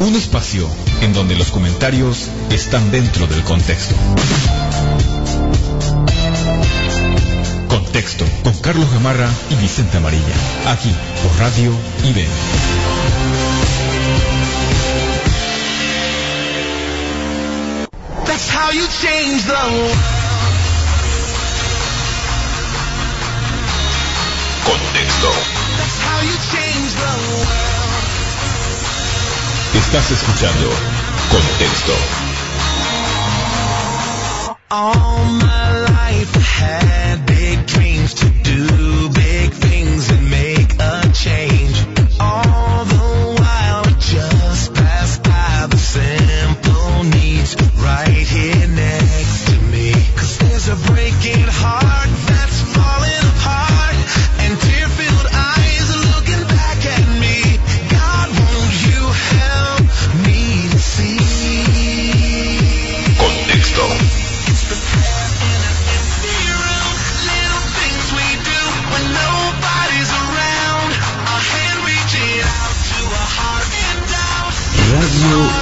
Un espacio en donde los comentarios están dentro del contexto. Contexto con Carlos Gamarra y Vicente Amarilla. Aquí por Radio IBM. That's how you change the world. Contexto. That's how you change the world. Estás escuchando Contexto. All my life I had big dreams to do big things and make a change.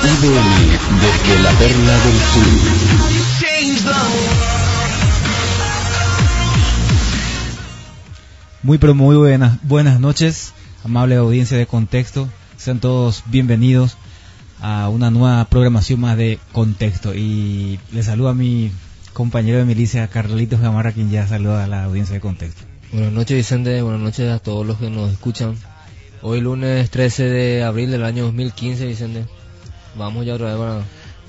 Desde la Perla del Sur. Muy pero muy buenas, buenas noches, amable audiencia de Contexto. Sean todos bienvenidos a una nueva programación más de Contexto. Y les saludo a mi compañero de milicia, Carlitos Gamarra, quien ya saluda a la audiencia de Contexto. Buenas noches Vicente, buenas noches a todos los que nos escuchan. Hoy lunes 13 de abril del año 2015 Vicente. Vamos ya otra vez para...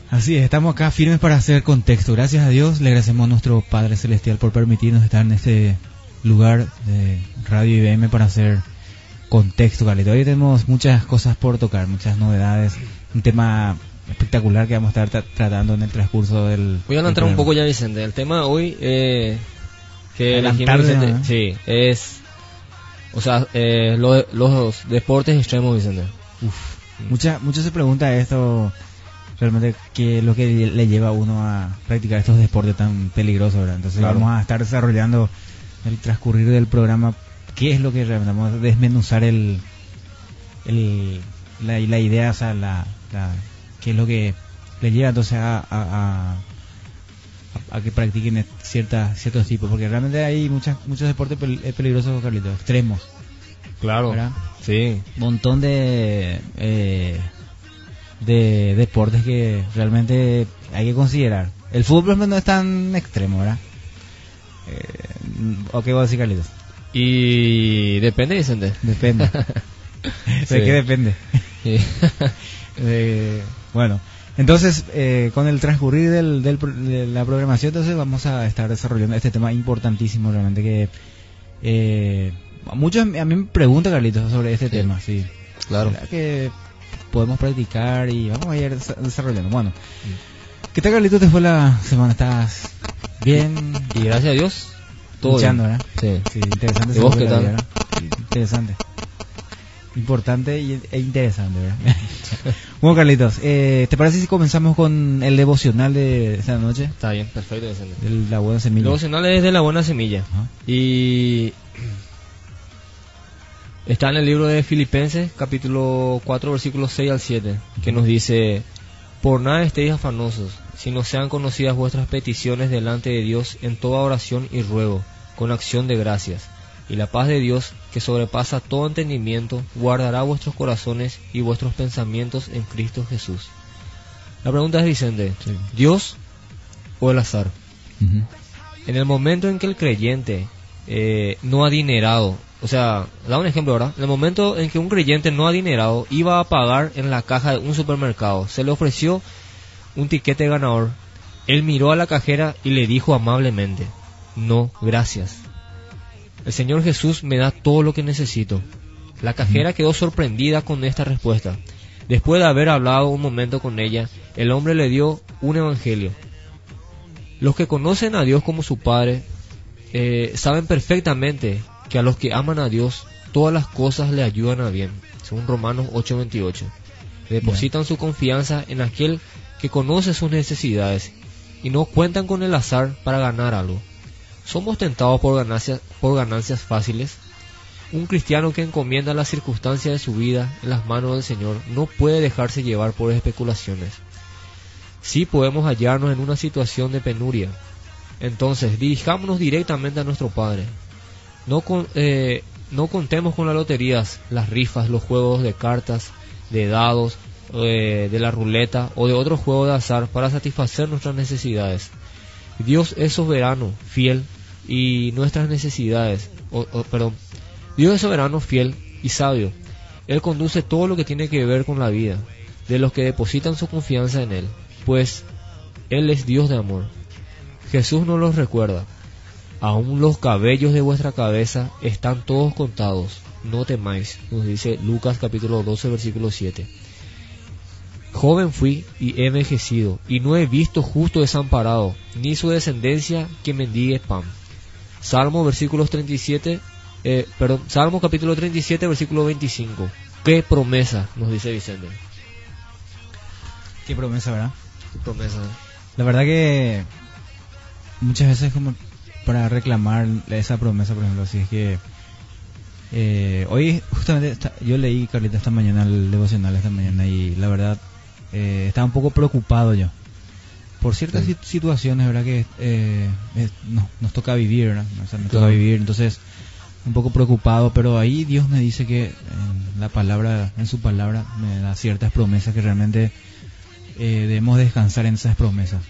Así es, estamos acá firmes para hacer contexto. Gracias a Dios, le agradecemos a nuestro Padre Celestial por permitirnos estar en este lugar de Radio IBM para hacer contexto, Carlito. Hoy tenemos muchas cosas por tocar, muchas novedades, un tema espectacular que vamos a estar tra- tratando en el transcurso del... Voy a del adelantar un poco ya Vicente. El tema hoy eh, que elegimos Vicente, ¿no? sí, es... O sea, eh, lo- los deportes extremos Vicente. Mucha, mucho se pregunta esto, realmente, qué es lo que le lleva a uno a practicar estos deportes tan peligrosos, ¿verdad? Entonces Claro. vamos a estar desarrollando el transcurrir del programa, qué es lo que realmente vamos a desmenuzar el, el la, la idea, o sea, la, la- qué es lo que le lleva entonces a, a, a- a que practiquen ciertas, ciertos tipos, porque realmente hay muchas, muchos deportes pel- eh, peligrosos, Carlitos, extremos. Claro. ¿verdad? Sí. montón de eh, de deportes que realmente hay que considerar. El fútbol no es tan extremo, ¿verdad? Eh, ¿O qué va a decir Carlitos? Y depende Vicente. Depende. Sí. ¿De qué depende? Sí. Eh, bueno, entonces eh, con el transcurrir del, del pro- de la programación, entonces vamos a estar desarrollando este tema importantísimo realmente que eh, muchos a mí me preguntan Carlitos sobre este Sí. tema, sí. Claro. ¿Será que podemos practicar y vamos a ir desa- desarrollando? Bueno, ¿qué tal Carlitos te fue la semana? ¿Estás bien? Y gracias a Dios, todo Luchando, bien. ¿verdad? Sí. Sí, interesante. ¿Y vos qué tal? vida, Interesante. Importante e interesante, ¿verdad? bueno, Carlitos, eh, ¿te parece si comenzamos con el devocional de esta noche? Está bien, perfecto. De la buena semilla. Devocional es de la buena semilla. Y está en el libro de Filipenses, capítulo 4, versículos 6 al 7, que nos dice, por nada estéis afanosos, sino sean conocidas vuestras peticiones delante de Dios en toda oración y ruego, con acción de gracias. Y la paz de Dios, que sobrepasa todo entendimiento, guardará vuestros corazones y vuestros pensamientos en Cristo Jesús. La pregunta es, Vicente, Sí. ¿Dios o el azar? En el momento en que el creyente eh, no adinerado, o sea, da un ejemplo ahora, en el momento en que un creyente no adinerado iba a pagar en la caja de un supermercado, se le ofreció un tiquete ganador, él miró a la cajera y le dijo amablemente, no, gracias. El Señor Jesús me da todo lo que necesito. La cajera quedó sorprendida con esta respuesta. Después de haber hablado un momento con ella, el hombre le dio un evangelio. Los que conocen a Dios como su Padre eh, saben perfectamente que a los que aman a Dios todas las cosas le ayudan a bien, según Romanos 8:28. Depositan su confianza en aquel que conoce sus necesidades y no cuentan con el azar para ganar algo. Somos tentados por ganancias, por ganancias fáciles. Un cristiano que encomienda las circunstancias de su vida en las manos del Señor no puede dejarse llevar por especulaciones. Sí podemos hallarnos en una situación de penuria. Entonces, dirijámonos directamente a nuestro Padre. No, con- eh, no contemos con las loterías, las rifas, los juegos de cartas, de dados, eh, de la ruleta o de otros juegos de azar para satisfacer nuestras necesidades. Dios es soberano, fiel y nuestras necesidades, o- perdón, Dios es soberano, fiel y sabio. Él conduce todo lo que tiene que ver con la vida de los que depositan su confianza en Él, pues Él es Dios de amor. Jesús nos los recuerda. Aún los cabellos de vuestra cabeza están todos contados. No temáis, nos dice Lucas capítulo 12 versículo 7. Joven fui y he envejecido, y no he visto justo desamparado, ni su descendencia que mendigue pan. Salmo versículos 37, eh, perdón, Salmo capítulo 37 versículo 25. Qué promesa, nos dice Vicente. Qué promesa, ¿verdad? Qué promesa. La verdad que muchas veces como para reclamar esa promesa, por ejemplo, si es que eh, hoy justamente yo leí Carlita esta mañana el devocional esta mañana y la verdad eh, estaba un poco preocupado yo por ciertas Sí. sit- situaciones, verdad que eh, es- no- nos toca vivir, ¿verdad? O sea, me toca vivir, entonces un poco preocupado, pero ahí Dios me dice que en la palabra, en su palabra me da ciertas promesas que realmente debemos descansar en esas promesas.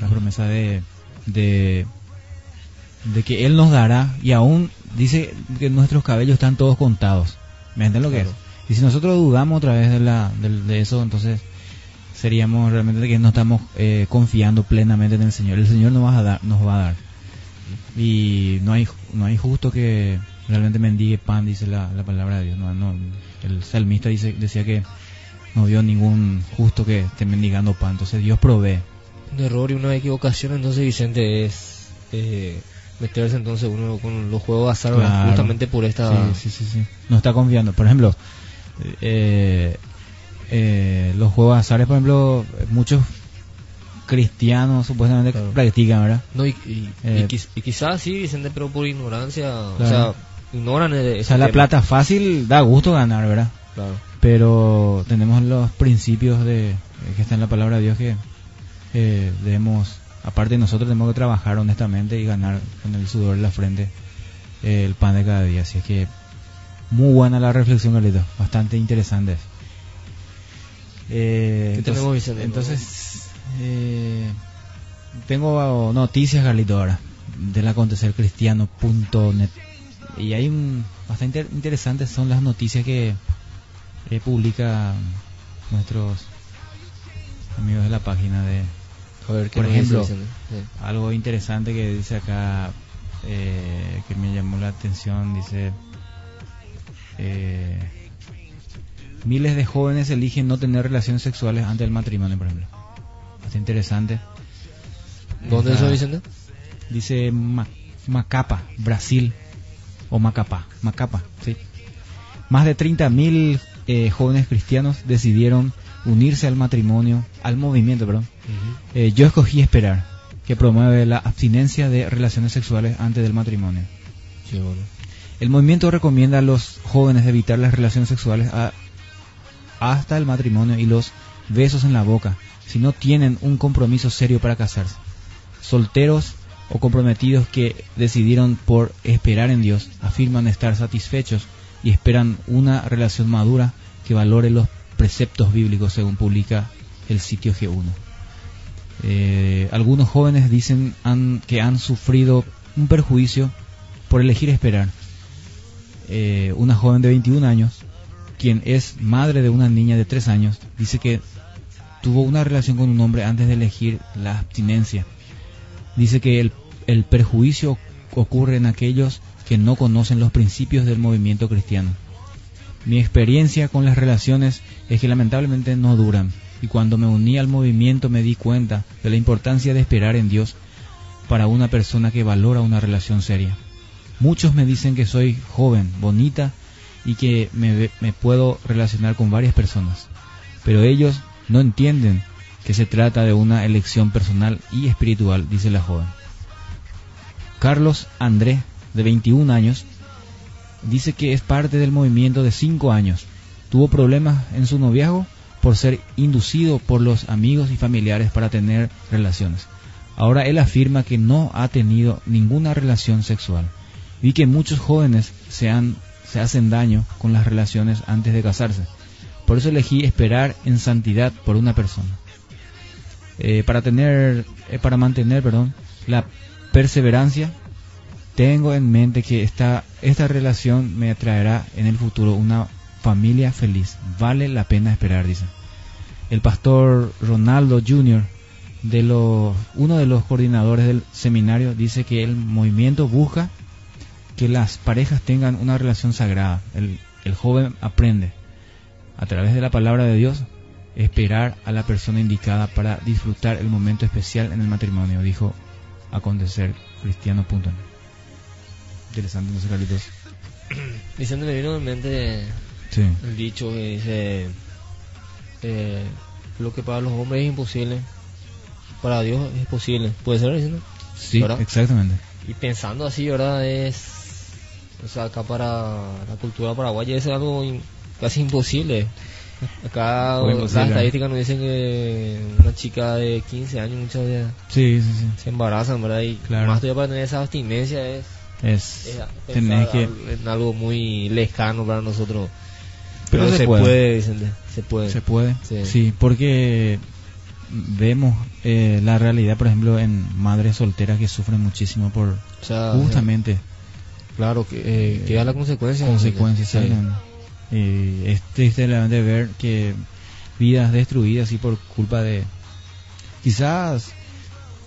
La promesa de, de, de que Él nos dará y aún dice que nuestros cabellos están todos contados. ¿Me entiendes lo que es? Y si nosotros dudamos otra vez de, la, de, de eso, entonces seríamos realmente que no estamos eh, confiando plenamente en el Señor. El Señor nos va a dar. Nos va a dar. Y no hay, no hay justo que realmente mendigue pan, dice la, la palabra de Dios. No, no, el salmista dice, decía que no vio ningún justo que esté mendigando pan. Entonces Dios provee. Un error y una equivocación, entonces Vicente es eh, meterse entonces uno con los juegos de azar justamente por esta... Sí, sí, sí, sí. No está confiando. Por ejemplo, eh, eh, los juegos de azares, por ejemplo, muchos cristianos supuestamente Claro. practican, ¿verdad? No, y, y- Eh, y quiz- y quizás sí, Vicente, pero por ignorancia, o sea, ignoran el, O sea, la tema. plata fácil da gusto ganar, ¿verdad? Claro. Pero tenemos los principios de que está en la palabra de Dios que eh, debemos, aparte nosotros, tenemos que trabajar honestamente y ganar con el sudor de la frente eh, el pan de cada día. Así es que muy buena la reflexión, Carlito. Bastante interesante. Eh, ¿Qué entonces- tenemos, Vicente? Entonces, eh, tengo noticias, Carlito, ahora, del acontecercristiano.net. Y hay un bastante inter- interesantes son las noticias que eh, publica nuestros amigos de la página de A ver, ¿qué Por ejemplo? Sí. algo interesante que dice acá eh, que me llamó la atención dice eh, miles de jóvenes eligen no tener relaciones sexuales antes del matrimonio por ejemplo bastante interesante ¿Dónde Está- eso, Vicente? dice Ma- Macapa Brasil o Macapá Macapa sí más de 30.000 eh, jóvenes cristianos decidieron unirse al matrimonio al movimiento perdón eh, yo escogí esperar, que promueve la abstinencia de relaciones sexuales antes del matrimonio. Sí, bueno. El movimiento recomienda a los jóvenes evitar las relaciones sexuales a- hasta el matrimonio y los besos en la boca, si no tienen un compromiso serio para casarse. Solteros o comprometidos que decidieron por esperar en Dios afirman estar satisfechos y esperan una relación madura que valore los preceptos bíblicos según publica el sitio G1. Eh, algunos jóvenes dicen que han sufrido un perjuicio por elegir esperar. Eh, una joven de 21 años, quien es madre de una niña de 3 años, dice que tuvo una relación con un hombre antes de elegir la abstinencia. Dice que el perjuicio ocurre en aquellos que no conocen los principios del movimiento cristiano. Mi experiencia con las relaciones es que lamentablemente no duran, y cuando me uní al movimiento me di cuenta de la importancia de esperar en Dios para una persona que valora una relación seria. Muchos me dicen que soy joven, bonita y que me, puedo relacionar con varias personas, pero ellos no entienden que se trata de una elección personal y espiritual, dice la joven. Carlos André, de 21 años, dice que es parte del movimiento de 5 años. Tuvo problemas en su noviazgo por ser inducido por los amigos y familiares para tener relaciones. Ahora él afirma que no ha tenido ninguna relación sexual y que muchos jóvenes se, han, se hacen daño con las relaciones antes de casarse. Por eso elegí esperar en santidad por una persona. Eh, para tener, eh, para mantener, perdón, la perseverancia, tengo en mente que esta, esta relación me traerá en el futuro una familia feliz. Vale la pena esperar, dice. El pastor Ronaldo Jr., de los, uno de los coordinadores del seminario, dice que el movimiento busca que las parejas tengan una relación sagrada. El, el joven aprende a través de la palabra de Dios esperar a la persona indicada para disfrutar el momento especial en el matrimonio, dijo acontecer cristiano.net. Interesante, no sé, Carlitos. Vino en mente Sí, el dicho que dice eh, lo que para los hombres es imposible, para Dios es posible. ¿Puede ser? Diciendo? sí, ¿Verdad? exactamente. Y pensando así, ¿verdad? Es. O sea, acá para la cultura paraguaya es algo in- casi imposible. Acá las estadísticas nos dicen que una chica de 15 años muchas veces Sí, sí, sí. se embarazan, ¿verdad? Y Claro. más todavía para tener esa abstinencia es, Es, pensar que... en algo muy lejano para nosotros. Pero Pero, se se, puede. puede. dicen, se puede. Se puede. Sí, Sí. porque vemos eh, la realidad, por ejemplo, en madres solteras que sufren muchísimo por O sea, justamente claro, que eh, queda la consecuencia. consecuencias. Sí. es triste realmente ver que vidas destruidas y por culpa de quizás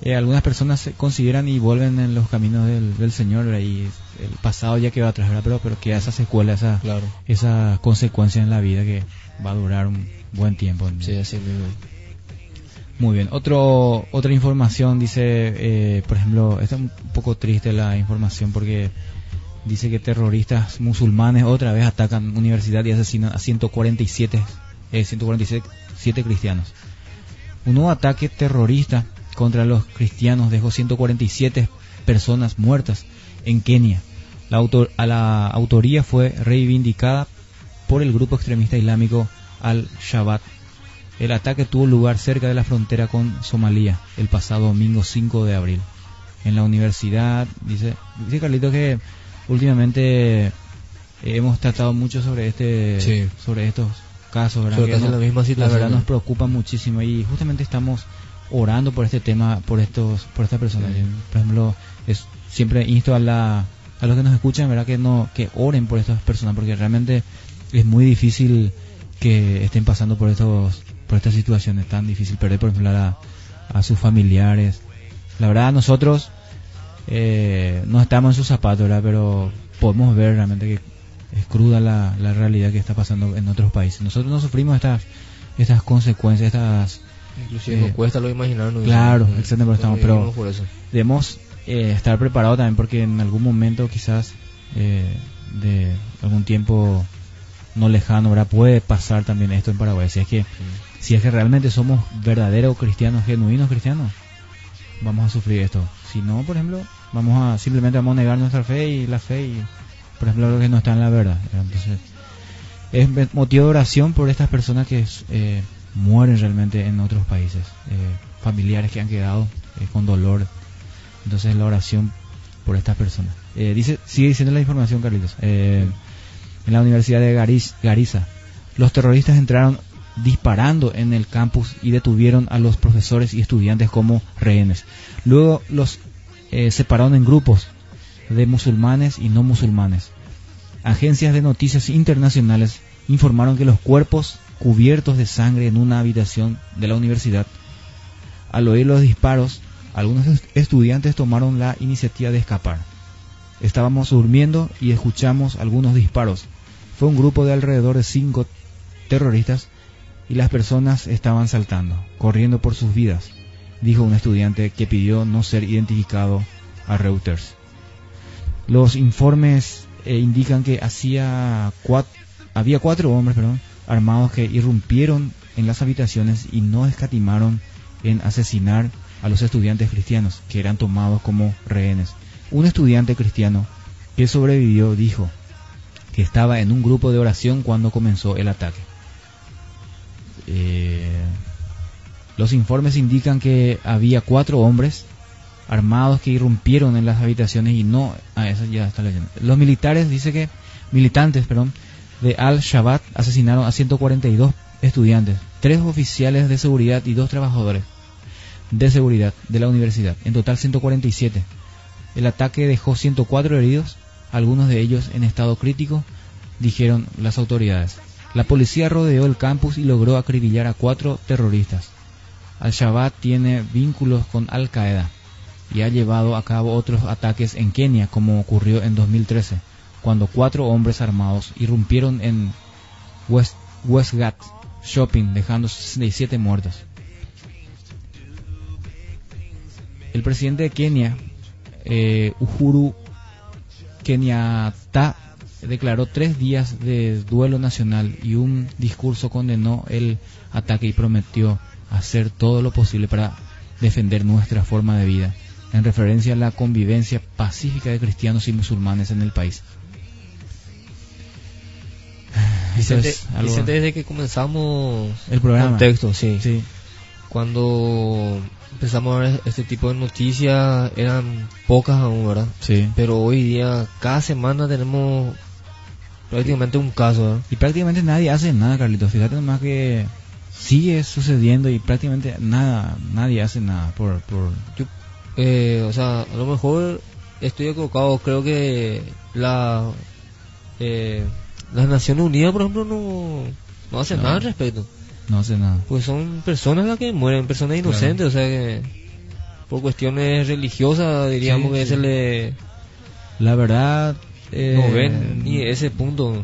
eh, algunas personas se consideran y vuelven en los caminos del, del Señor y el pasado ya quedó atrás ¿verdad? pero pero queda esa secuela esa Claro. esa consecuencia en la vida que va a durar un buen tiempo Sí, así mismo. muy bien. Otro, otra información dice, eh, por ejemplo, está un poco triste la información porque dice que terroristas musulmanes otra vez atacan universidad y asesinan a 147, eh, 147 cristianos. Un nuevo ataque terrorista contra los cristianos dejó 147 personas muertas en Kenia. La, autor- a la autoría fue reivindicada por el grupo extremista islámico Al-Shabaab. El ataque tuvo lugar cerca de la frontera con Somalia el pasado domingo 5 de abril. En la universidad, dice, dice Carlito que últimamente hemos tratado mucho sobre este Sí. sobre estos casos, ¿verdad? Sobre Que casi no- la misma situación, verdad ¿no? nos preocupa muchísimo y justamente estamos orando por este tema, por estos, por estas personas. Sí. Por ejemplo, es, siempre insto a la a los que nos escuchan, ¿verdad? Que no que oren por estas personas porque realmente es muy difícil que estén pasando por estos por estas situaciones tan difícil perder por ejemplo a, a sus familiares la verdad nosotros eh, no estamos en sus zapatos ¿verdad? pero podemos ver realmente que es cruda la, la realidad que está pasando en otros países nosotros no sufrimos estas estas consecuencias estas Inclusive Eh, nos cuesta lo imaginarnos. claro, exactamente, estamos- pero- debemos eh, estar preparados también porque en algún momento quizás eh, de algún tiempo no lejano ¿verdad? puede pasar también esto en Paraguay si es que si es que realmente somos verdaderos cristianos genuinos cristianos vamos a sufrir esto si no por ejemplo vamos a simplemente vamos a negar nuestra fe y la fe y por ejemplo lo que no está en la verdad ¿verdad? entonces es motivo de oración por estas personas que eh, mueren realmente en otros países eh, familiares que han quedado eh, con dolor entonces la oración por estas personas. Eh, dice sigue diciendo la información Carlitos. Eh, en la Universidad de Gariz- Gariza los terroristas entraron disparando en el campus y detuvieron a los profesores y estudiantes como rehenes. Luego los eh, separaron en grupos de musulmanes y no musulmanes. Agencias de noticias internacionales informaron que los cuerpos cubiertos de sangre en una habitación de la universidad. Al oír los disparos, algunos est- estudiantes tomaron la iniciativa de escapar. Estábamos durmiendo y escuchamos algunos disparos. Fue un grupo de alrededor de cinco terroristas y las personas estaban saltando, corriendo por sus vidas, dijo un estudiante que pidió no ser identificado a Reuters. Los informes eh, indican que hacía cuat- había cuatro hombres perdón, armados que irrumpieron en las habitaciones y no escatimaron en asesinar a los estudiantes cristianos que eran tomados como rehenes. Un estudiante cristiano que sobrevivió dijo que estaba en un grupo de oración cuando comenzó el ataque. Eh, los informes indican que había cuatro hombres armados que irrumpieron en las habitaciones y no ah, eso ya está leyendo. Los militares dice que militantes, perdón, de Al-Shabaab asesinaron a 142 estudiantes, tres oficiales de seguridad y dos trabajadores de seguridad de la universidad, en total 147. El ataque dejó 104 heridos, algunos de ellos en estado crítico, dijeron las autoridades. La policía rodeó el campus y logró acribillar a cuatro terroristas. Al-Shabaab tiene vínculos con Al-Qaeda y ha llevado a cabo otros ataques en Kenia, como ocurrió en 2013, cuando cuatro hombres armados irrumpieron en West, Westgate Shopping, dejando 67 muertos. El presidente de Kenia, eh, Uhuru Kenyatta, declaró tres días de duelo nacional y un discurso condenó el ataque y prometió hacer todo lo posible para defender nuestra forma de vida, en referencia a la convivencia pacífica de cristianos y musulmanes en el país. Vicente, es algo- Vicente, desde que comenzamos El programa. contexto, sí. Sí, Cuando empezamos a ver este tipo de noticias eran pocas aún, ¿verdad? sí. Pero hoy día, cada semana tenemos prácticamente un caso, ¿verdad? Y prácticamente nadie hace nada, Carlitos. Fíjate nomás que sigue sucediendo y prácticamente nada, nadie hace nada por, por Yo, eh, o sea, a lo mejor estoy equivocado. Creo que la eh, las Naciones Unidas, por ejemplo, no, no hacen No. nada al respecto. No hace nada. Pues son personas las que mueren, personas inocentes, o sea que por cuestiones religiosas diríamos Sí, que sí. se le La verdad, eh, no ven ni ese punto.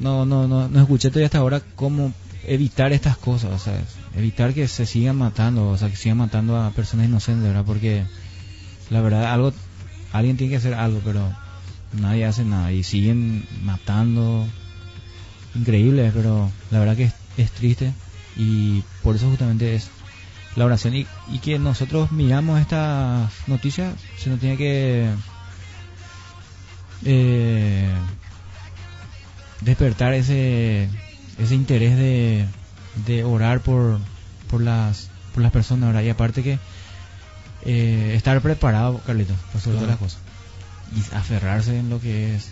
no, no, no, no escuché todavía hasta ahora cómo evitar estas cosas, o sea, evitar que se sigan matando, o sea, que sigan matando a personas inocentes, ¿verdad? Porque la verdad, algo, alguien tiene que hacer algo, pero nadie hace nada y siguen matando, increíble, pero la verdad que es, es triste y por eso justamente es la oración. Y, y que nosotros miramos estas noticias, se nos tiene que eh, despertar ese ese interés de, de orar por por las por las personas ¿verdad? y aparte que eh, estar preparado Carlitos por sobre todas las cosas. Y aferrarse en lo que es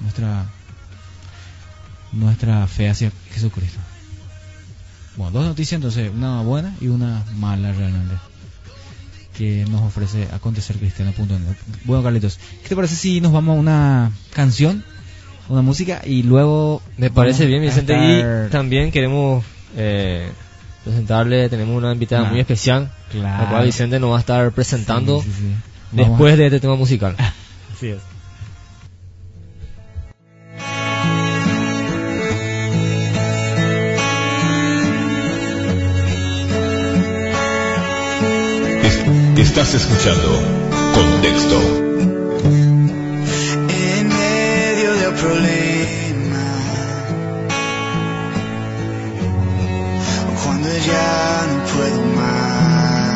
nuestra nuestra fe hacia Jesucristo bueno dos noticias entonces una buena y una mala realmente que nos ofrece acontecercristiano.net bueno Carlitos ¿qué te parece si nos vamos a una canción una música y luego Me parece bien, Vicente. estar- Y también queremos eh, presentarle, tenemos una invitada muy especial, claro. la cual Vicente nos va a estar presentando Sí, sí, sí. Vamos después de este tema musical. Así es. Estás escuchando Contexto. en medio del problema. Cuando ya no puedo más,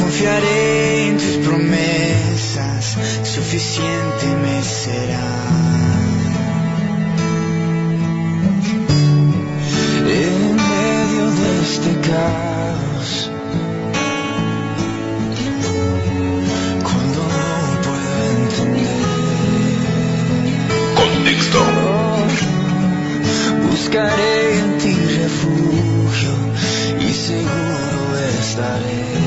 confiaré en tus promesas, suficiente me será. Caos. Cuando no puedo entender, Contexto. buscaré en ti refugio y seguro estaré.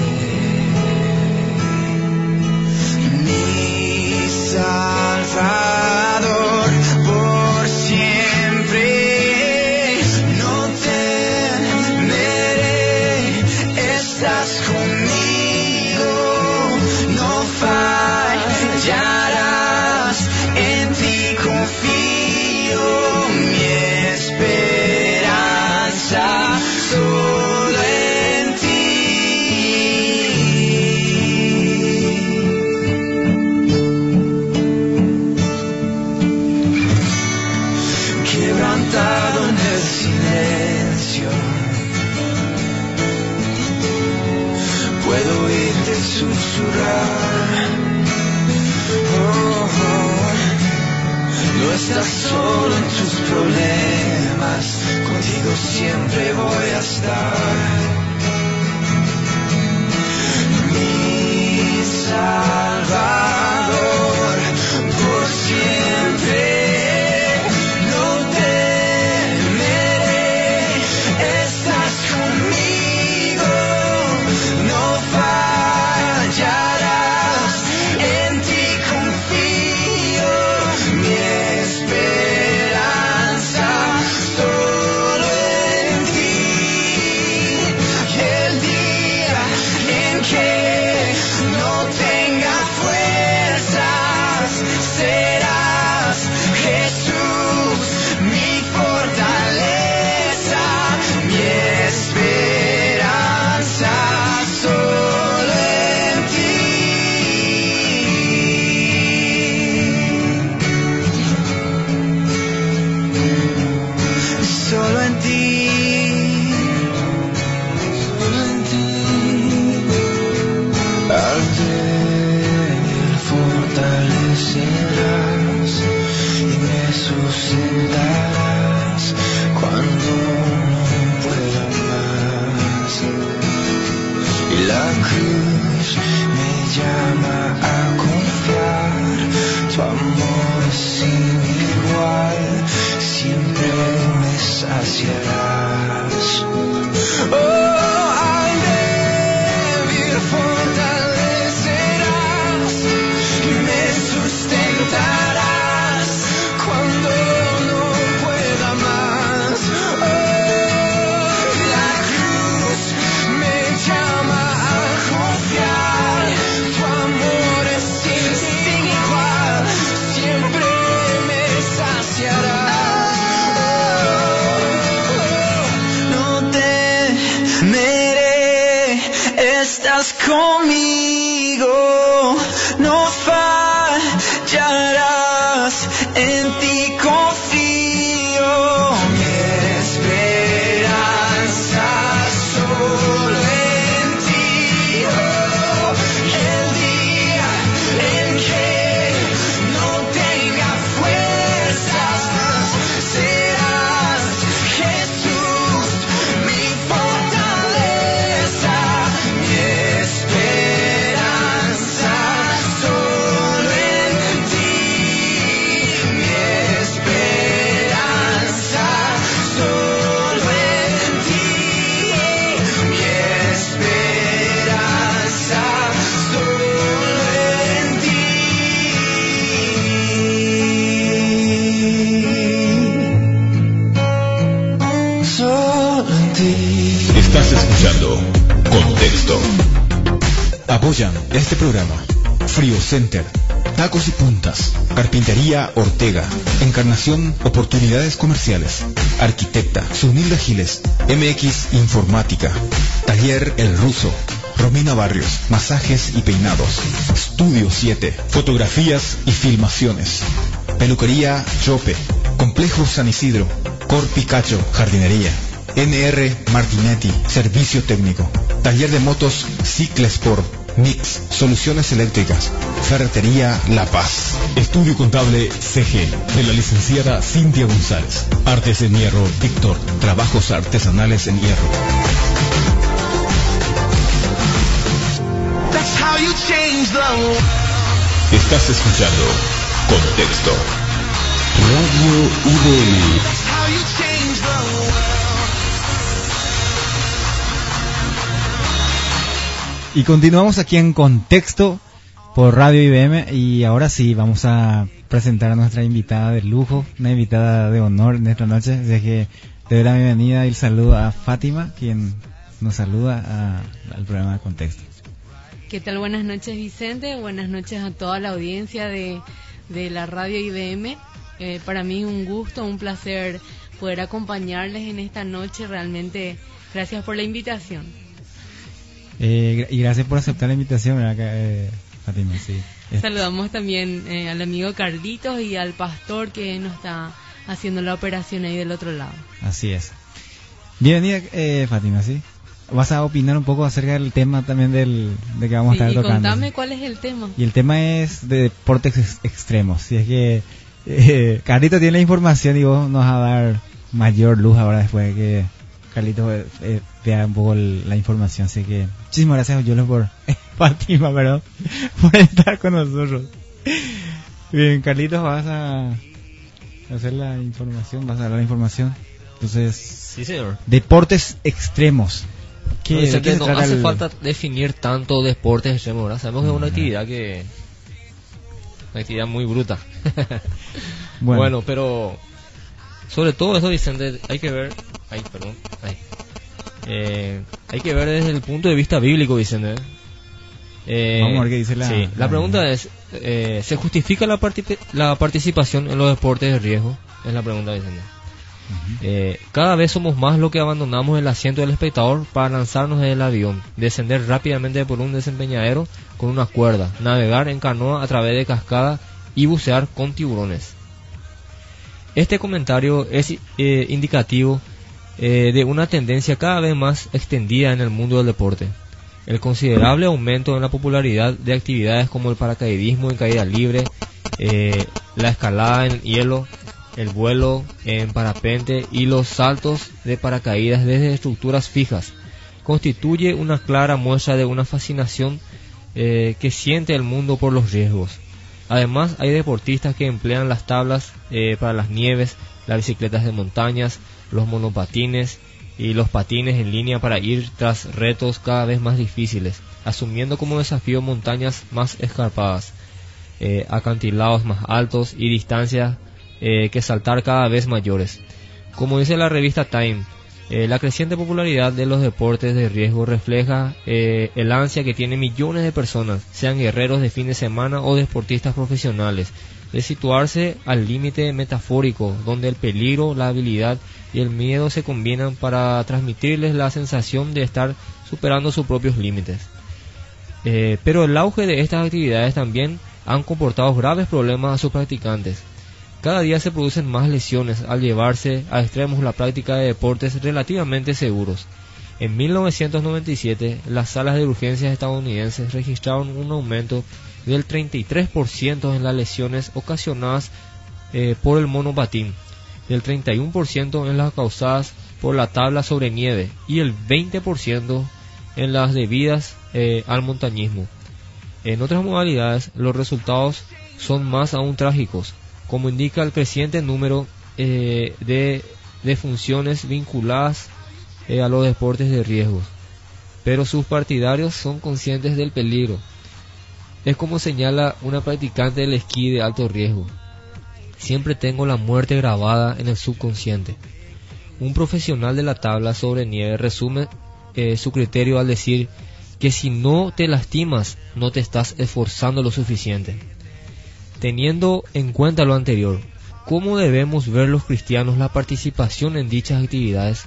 Apoyan este programa. Frío Center, Tacos y Puntas, Carpintería Ortega, Encarnación Oportunidades Comerciales, Arquitecta Sunilda Giles, MX Informática, Taller El Ruso, Romina Barrios, Masajes y Peinados, Estudio 7, Fotografías y Filmaciones, Peluquería Chope, Complejo San Isidro, Corpicacho, Jardinería, NR Martinetti, Servicio Técnico, Taller de Motos Ciclesport, Mix, Soluciones Eléctricas, Ferretería La Paz, Estudio Contable CG, de la licenciada Cintia González, Artes en Hierro Víctor, Trabajos Artesanales en Hierro. That's how you change the world. Estás escuchando Contexto. Radio IBM. Y continuamos aquí en contexto por Radio IBM y ahora sí vamos a presentar a nuestra invitada de lujo, una invitada de honor en esta noche. Así que le doy la bienvenida y el saludo a Fátima, quien nos saluda al programa de contexto. ¿Qué tal? Buenas noches Vicente, buenas noches a toda la audiencia de, de la radio IBM. Eh, para mí un gusto, un placer poder acompañarles en esta noche. Realmente gracias por la invitación. Eh, y gracias por aceptar la invitación, eh, Fátima, sí. Es- Saludamos también eh, al amigo Carlitos y al pastor que nos está haciendo la operación ahí del otro lado. Así es. Bienvenida, eh, Fátima, ¿sí? Vas a opinar un poco acerca del tema también del, de que vamos Sí, a y estar tocando. contame ¿sí? cuál es el tema. Y el tema es de deportes ex- extremos. Si es que Eh, Carlito tiene la información y vos nos vas a dar mayor luz ahora después de que Carlito eh, eh, vea un poco el- la información. Así que muchísimas gracias, Yolo, por Fátima, perdón, por estar con nosotros. Bien, Carlitos, vas a hacer la información, vas a dar la información. Entonces, Sí, señor. deportes extremos. ¿Qué, No, que no hace el- falta definir tanto deportes extremos, ¿verdad? Sabemos que es una actividad que... Una actividad muy bruta. Bueno, Bueno, pero sobre todo eso, Vicente, hay que ver, ay, perdón, ay. Eh, hay que ver desde el punto de vista bíblico, Vicente. Eh, Vamos a ver qué dice la- sí, la pregunta es, eh, ¿se justifica la, la participación en los deportes de riesgo? Es la pregunta, Vicente. Eh, cada vez somos más los que abandonamos el asiento del espectador para lanzarnos desde el avión, descender rápidamente por un desempeñadero con una cuerda, navegar en canoa a través de cascadas y bucear con tiburones. Este comentario es eh, indicativo eh, de una tendencia cada vez más extendida en el mundo del deporte. El considerable aumento en la popularidad de actividades como el paracaidismo en caída libre, eh, la escalada en hielo, el vuelo en parapente y los saltos de paracaídas desde estructuras fijas constituye una clara muestra de una fascinación eh, que siente el mundo por los riesgos. Además, hay deportistas que emplean las tablas para las nieves, las bicicletas de montañas, los monopatines y los patines en línea para ir tras retos cada vez más difíciles, asumiendo como desafío montañas más escarpadas, eh, acantilados más altos y distancias eh, que saltar cada vez mayores. Como dice la revista Time, eh, la creciente popularidad de los deportes de riesgo refleja el ansia que tienen millones de personas, sean guerreros de fin de semana o deportistas profesionales, de situarse al límite metafórico, donde el peligro, la habilidad y el miedo se combinan para transmitirles la sensación de estar superando sus propios límites. Eh, pero el auge de estas actividades también han comportado graves problemas a sus practicantes. Cada día se producen más lesiones al llevarse a extremos la práctica de deportes relativamente seguros. En 1997, las salas de urgencias estadounidenses registraron un aumento del 33% en las lesiones ocasionadas eh, por el monopatín, del 31% en las causadas por la tabla sobre nieve y el 20% en las debidas eh, al montañismo. En otras modalidades, los resultados son más aún trágicos, como indica el creciente número eh, de, de funciones vinculadas a los deportes de riesgo. Pero sus partidarios son conscientes del peligro. Es como señala una practicante del esquí de alto riesgo. Siempre tengo la muerte grabada en el subconsciente. Un profesional de la tabla sobre nieve resume eh, su criterio al decir que si no te lastimas, no te estás esforzando lo suficiente. Teniendo en cuenta lo anterior, ¿cómo debemos ver los cristianos la participación en dichas actividades?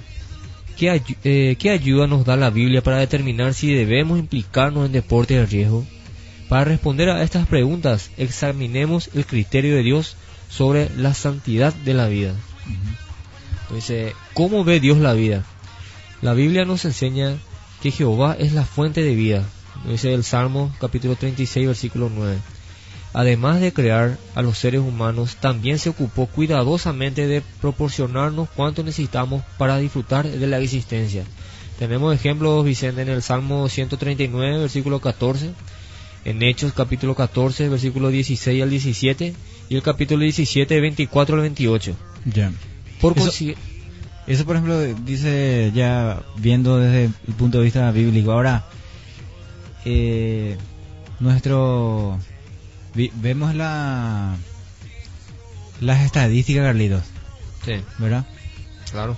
¿Qué, eh, qué ayuda nos da la Biblia para determinar si debemos implicarnos en deportes de riesgo? Para responder a estas preguntas, examinemos el criterio de Dios sobre la santidad de la vida. Dice, ¿cómo ve Dios la vida? La Biblia nos enseña que Jehová es la fuente de vida. Dice el Salmo capítulo 36 versículo 9. Además de crear a los seres humanos, también se ocupó cuidadosamente de proporcionarnos cuanto necesitamos para disfrutar de la existencia. Tenemos ejemplos, Vicente, en el Salmo 139, versículo 14, en Hechos capítulo 14, versículo 16 al 17, y el capítulo 17, 24 al 28. ya. Por Eso- Eso, por ejemplo, dice ya viendo desde el punto de vista bíblico. Ahora, eh, nuestro. vi- vemos la. Las estadísticas, Carlitos, Sí, ¿verdad? claro.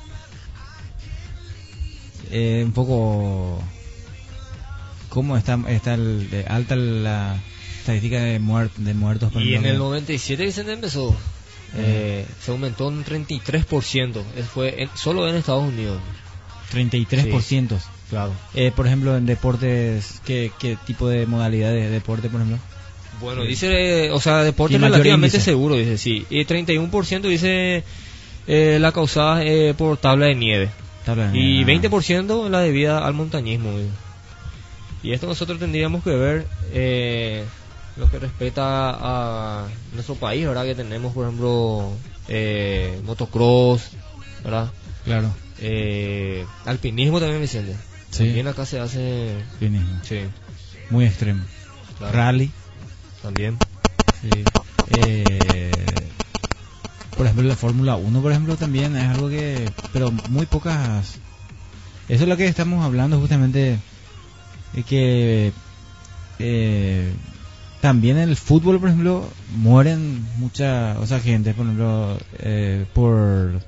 Eh, un poco. ¿Cómo está, está el- eh, alta la estadística de, muer- de muertos? por Y en el 97 que se empezó, eh, se aumentó un 33%. Eh, Fue en- solo en Estados Unidos. 33%. Claro. Eh, por ejemplo, en deportes, ¿qué, ¿qué tipo de modalidad de deporte, por ejemplo? Bueno, dice, eh, o sea, deporte Y mayor relativamente índice. seguro, dice, sí. Y 31% dice eh, la causada eh, por tabla de nieve. Tabla de Y nieve, ah. 20% la debida al montañismo. dice. Y esto nosotros tendríamos que ver, eh, lo que respecta a nuestro país, ¿verdad? Que tenemos, por ejemplo, eh, motocross, ¿verdad? Claro. Eh, alpinismo también, Vicente. Sí. También acá se hace... Finismo. Sí, Muy extremo. claro. Rally. También. Sí. Eh, por ejemplo, la Fórmula 1, por ejemplo, también es algo que... Pero muy pocas... Eso es lo que estamos hablando justamente. Que... eh, también en el fútbol, por ejemplo, mueren mucha... O sea, gente, por ejemplo, eh, por...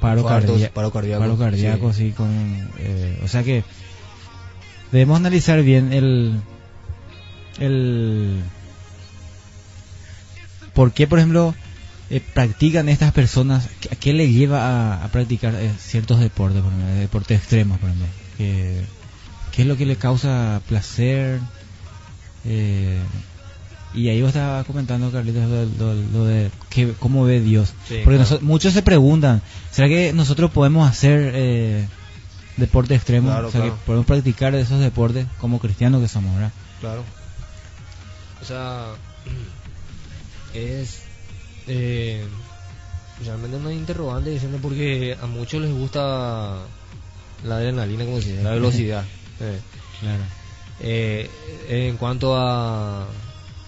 Paro, paro cardíaco, paro cardíaco, sí. sí, con... eh, o sea que... Debemos analizar bien el... El ¿Por qué, por ejemplo, eh, practican estas personas? ¿Qué, a qué le lleva a, a practicar eh, ciertos deportes, por ejemplo, deportes extremos, por ejemplo? ¿Qué, qué es lo que le causa placer? Eh, y ahí vos estaba comentando, Carlitos, lo, lo- lo de que, cómo ve Dios. Sí, Porque claro. muchos se preguntan, ¿será que nosotros podemos hacer eh, deporte extremo? Claro, o sea, claro. que podemos practicar esos deportes como cristianos que somos, ¿verdad? Claro. O sea, es eh, realmente una interrogante diciendo porque a muchos les gusta la adrenalina, como dice, la velocidad. Eh, Claro. eh, en cuanto a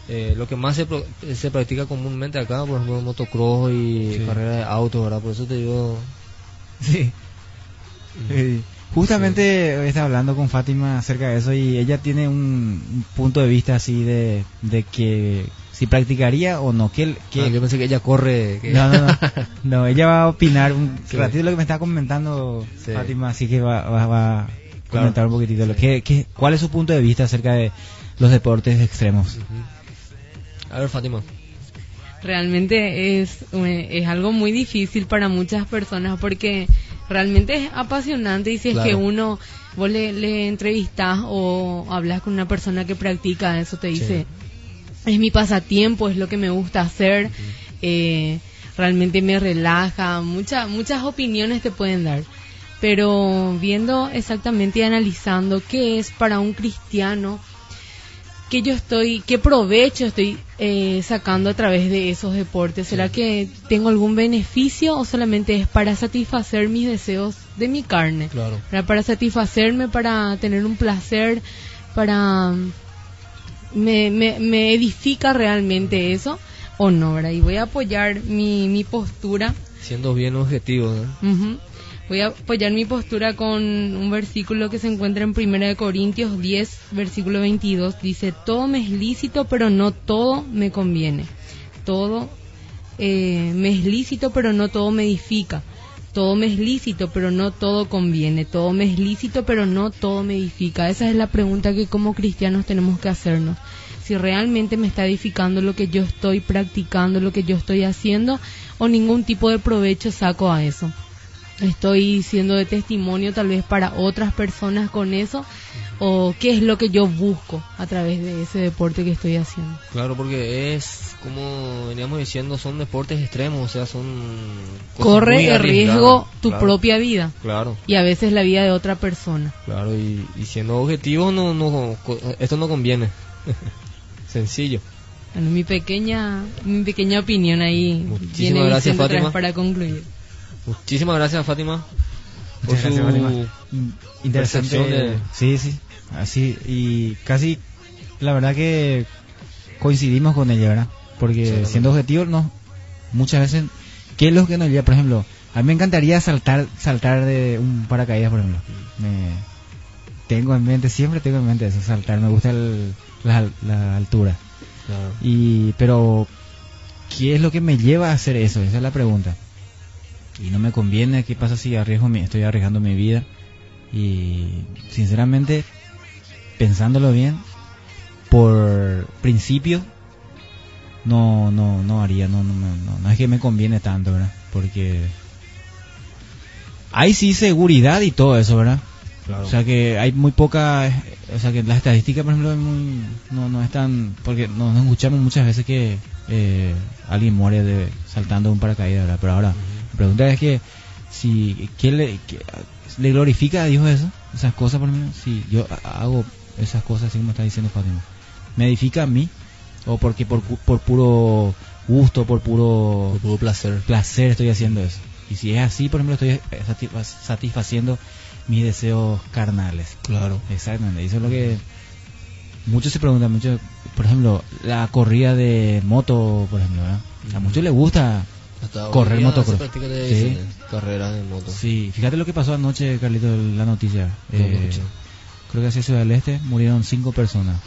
eh, lo que más se, pro- se practica comúnmente acá, por ejemplo, motocross y Sí. carrera de autos, ¿verdad? Por eso te digo... Sí. Sí. Justamente hoy estaba hablando con Fátima acerca de eso y ella tiene un, un punto de vista así de, de que si practicaría o no. Que, que- Ah, yo pensé que ella corre... que- no, no, no. No, ella va a opinar un Sí. ratito lo que me estaba comentando Sí. Fátima, así que va, va, va a Claro. comentar un poquitito. Lo Sí. que, que- ¿Cuál es su punto de vista acerca de los deportes extremos? Ujú. A ver, Fátima. Realmente es, eh, es algo muy difícil para muchas personas porque realmente es apasionante y si es que uno, vos le, le entrevistás o hablas con una persona que practica eso, te dice, es mi pasatiempo, es lo que me gusta hacer, eh, realmente me relaja, muchas muchas opiniones te pueden dar. Pero viendo exactamente y analizando qué es para un cristiano que yo estoy, qué provecho estoy eh, sacando a través de esos deportes. ¿Será que tengo algún beneficio o solamente es para satisfacer mis deseos de mi carne? Claro. Para, para satisfacerme, para tener un placer, para... Me, me, me edifica realmente eso o no, ¿verdad? Y voy a apoyar mi, mi postura Siendo bien objetivo, ¿no? Ujú. Voy a apoyar mi postura con un versículo que se encuentra en 1 Corintios 10, versículo 22. Dice, todo me es lícito, pero no todo me conviene. Todo eh, me es lícito, pero no todo me edifica. Todo me es lícito, pero no todo conviene. Todo me es lícito, pero no todo me edifica. Esa es la pregunta que como cristianos tenemos que hacernos. Si realmente me está edificando lo que yo estoy practicando, lo que yo estoy haciendo, o ningún tipo de provecho saco a eso. Estoy siendo de testimonio tal vez para otras personas con eso, o qué es lo que yo busco a través de ese deporte que estoy haciendo. Claro, porque es, como veníamos diciendo, son deportes extremos, o sea, son... Corre el riesgo tu Claro, propia vida Claro, y a veces la vida de otra persona. claro, y, y siendo objetivo, no, no, esto no conviene. Sencillo. Bueno, mi pequeña, mi pequeña opinión ahí Muchísimas viene gracias, Fátima. para concluir. Muchísimas gracias, Fátima, por Muchas su... gracias, Fátima. Interesante. de- Sí, sí. Así, y casi, la verdad que coincidimos con ella, ¿verdad? Porque siendo objetivos, no. Muchas veces, ¿qué es lo que nos lleva? Por ejemplo, a mí me encantaría saltar saltar de un paracaídas, por ejemplo. Me, tengo en mente, siempre tengo en mente eso, saltar. Me gusta el- la, la altura. Claro. Y, pero, ¿qué es lo que me lleva a hacer eso? Esa es la pregunta. Y no me conviene, ¿qué pasa si arriesgo mi, estoy arriesgando mi vida? Y, sinceramente, pensándolo bien, por principio, no, no, no haría, no, no, no, no, es que me conviene tanto, ¿verdad? Porque hay sí seguridad y todo eso, ¿verdad? Claro. O sea que hay muy poca, o sea que las estadísticas, por ejemplo, es muy- no, no están, porque nos, escuchamos muchas veces que eh, alguien muere de, saltando un paracaídas, ¿verdad? Pero ahora, pregunta es que, si, ¿qué le, qué- le glorifica a Dios eso? Esas cosas, por ejemplo, si yo ha- hago esas cosas así como está diciendo Fátima, ¿me edifica a mí? o porque por, por puro gusto, por puro Por puro placer. placer estoy haciendo eso. Y si es así, por ejemplo, estoy satisfa- satisfaciendo mis deseos carnales. Claro. Exactamente, eso es lo que muchos se preguntan, muchos, por ejemplo, la corrida de moto, por ejemplo. A muchos les gusta. Hasta Correr motocross. Sí. de carreras de moto. Sí, fíjate lo que pasó anoche, Carlito, la noticia. No, Eh, creo que hacia Ciudad del Este murieron cinco personas.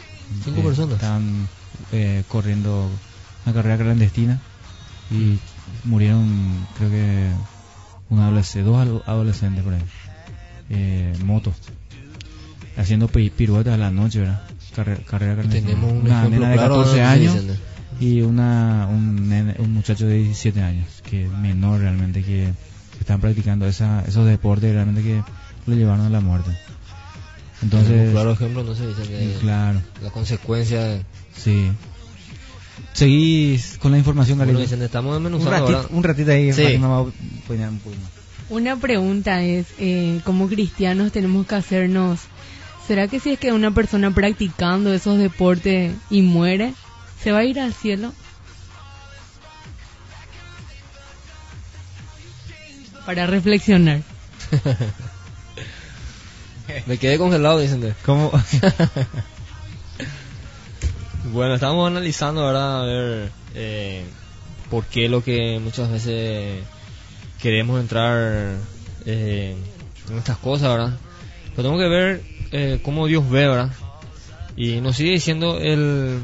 ¿Cinco Eh, personas? Estaban eh, corriendo una carrera clandestina y murieron, creo que, un adolescente, dos ado- adolescentes por ahí. Eh, motos. Haciendo pi- piruetas a la noche, ¿verdad? Carre- carrera clandestina. Tenemos un una ejemplo nena de claro 14 de años. Y una un, nene- un muchacho de 17 años, que menor realmente, que están practicando esa, esos deportes realmente que lo llevaron a la muerte. Entonces, un claro ejemplo, no sé, Vicente, claro, la consecuencia. de- sí. Seguís con la información, Bueno. Vicente, estamos un, ratito, un ratito ahí, Sí. Un. Una pregunta es, eh, como cristianos tenemos que hacernos, ¿será que si es que una persona practicando esos deportes y muere, se va a ir al cielo? Para reflexionar. Me quedé congelado, Vicente. ¿Cómo? Bueno, estamos analizando ahora a ver eh, por qué lo que muchas veces queremos entrar eh, en estas cosas, ¿verdad? Pero tenemos que ver eh, cómo Dios ve, ¿verdad? Y nos sigue diciendo el,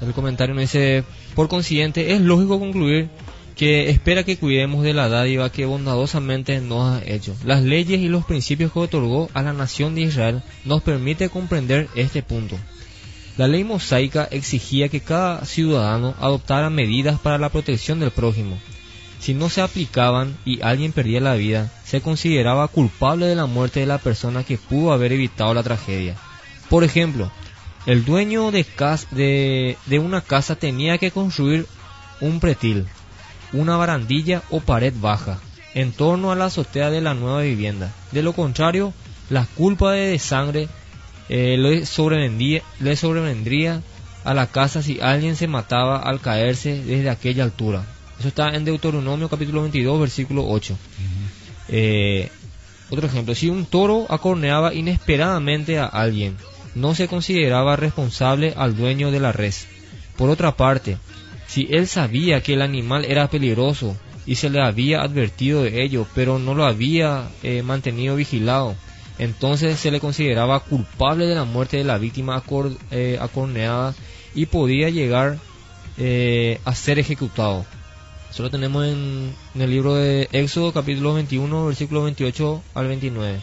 el comentario, nos dice, por consiguiente, es lógico concluir que espera que cuidemos de la dádiva que bondadosamente nos ha hecho. Las leyes y los principios que otorgó a la nación de Israel nos permite comprender este punto. La ley mosaica exigía que cada ciudadano adoptara medidas para la protección del prójimo. Si no se aplicaban y alguien perdía la vida, se consideraba culpable de la muerte de la persona que pudo haber evitado la tragedia. Por ejemplo, el dueño de, de, de una casa tenía que construir un pretil, una barandilla o pared baja en torno a la azotea de la nueva vivienda. De lo contrario, la culpa de sangre eh, le, sobrevendría, le sobrevendría a la casa si alguien se mataba al caerse desde aquella altura. Eso está en Deuteronomio capítulo 22, versículo 8. Eh, otro ejemplo, si un toro acorneaba inesperadamente a alguien, no se consideraba responsable al dueño de la res. Por otra parte, si él sabía que el animal era peligroso y se le había advertido de ello, pero no lo había eh, mantenido vigilado, entonces se le consideraba culpable de la muerte de la víctima acor- eh, acorneada y podía llegar eh, a ser ejecutado. Eso lo tenemos en, en el libro de Éxodo capítulo 21 versículo 28 al 29.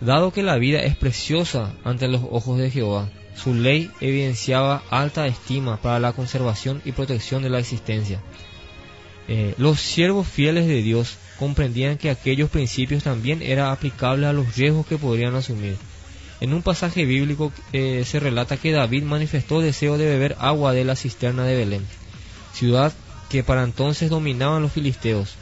Dado que la vida es preciosa ante los ojos de Jehová, su ley evidenciaba alta estima para la conservación y protección de la existencia. Eh, los siervos fieles de Dios comprendían que aquellos principios también eran aplicables a los riesgos que podrían asumir. En un pasaje bíblico eh, se relata que David manifestó deseo de beber agua de la cisterna de Belén, ciudad que para entonces dominaban los filisteos.